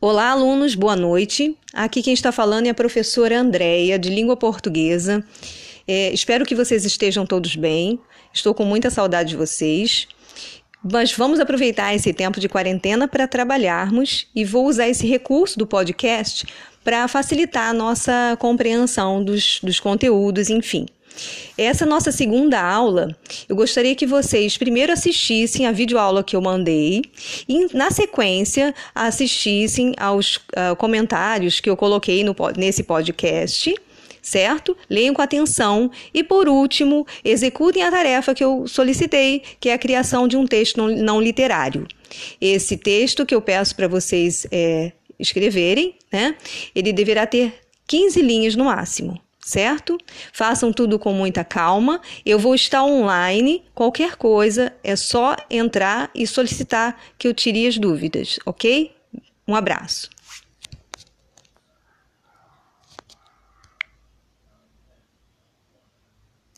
Olá, alunos, boa noite. Aqui quem está falando é a professora Andréia, de língua portuguesa. É, espero que vocês estejam todos bem. Estou com muita saudade de vocês. Mas vamos aproveitar esse tempo de quarentena para trabalharmos e vou usar esse recurso do podcast para facilitar a nossa compreensão dos, dos conteúdos, enfim. Essa nossa segunda aula, eu gostaria que vocês primeiro assistissem a videoaula que eu mandei e, na sequência, assistissem aos uh, comentários que eu coloquei no, nesse podcast certo? Leiam com atenção e, por último, executem a tarefa que eu solicitei, que é a criação de um texto não, literário. Esse texto que eu peço para vocês é, escreverem, né? Ele deverá ter 15 linhas no máximo certo? Façam tudo com muita calma. Eu vou estar online. Qualquer coisa é só entrar e solicitar que eu tire as dúvidas, ok? Um abraço.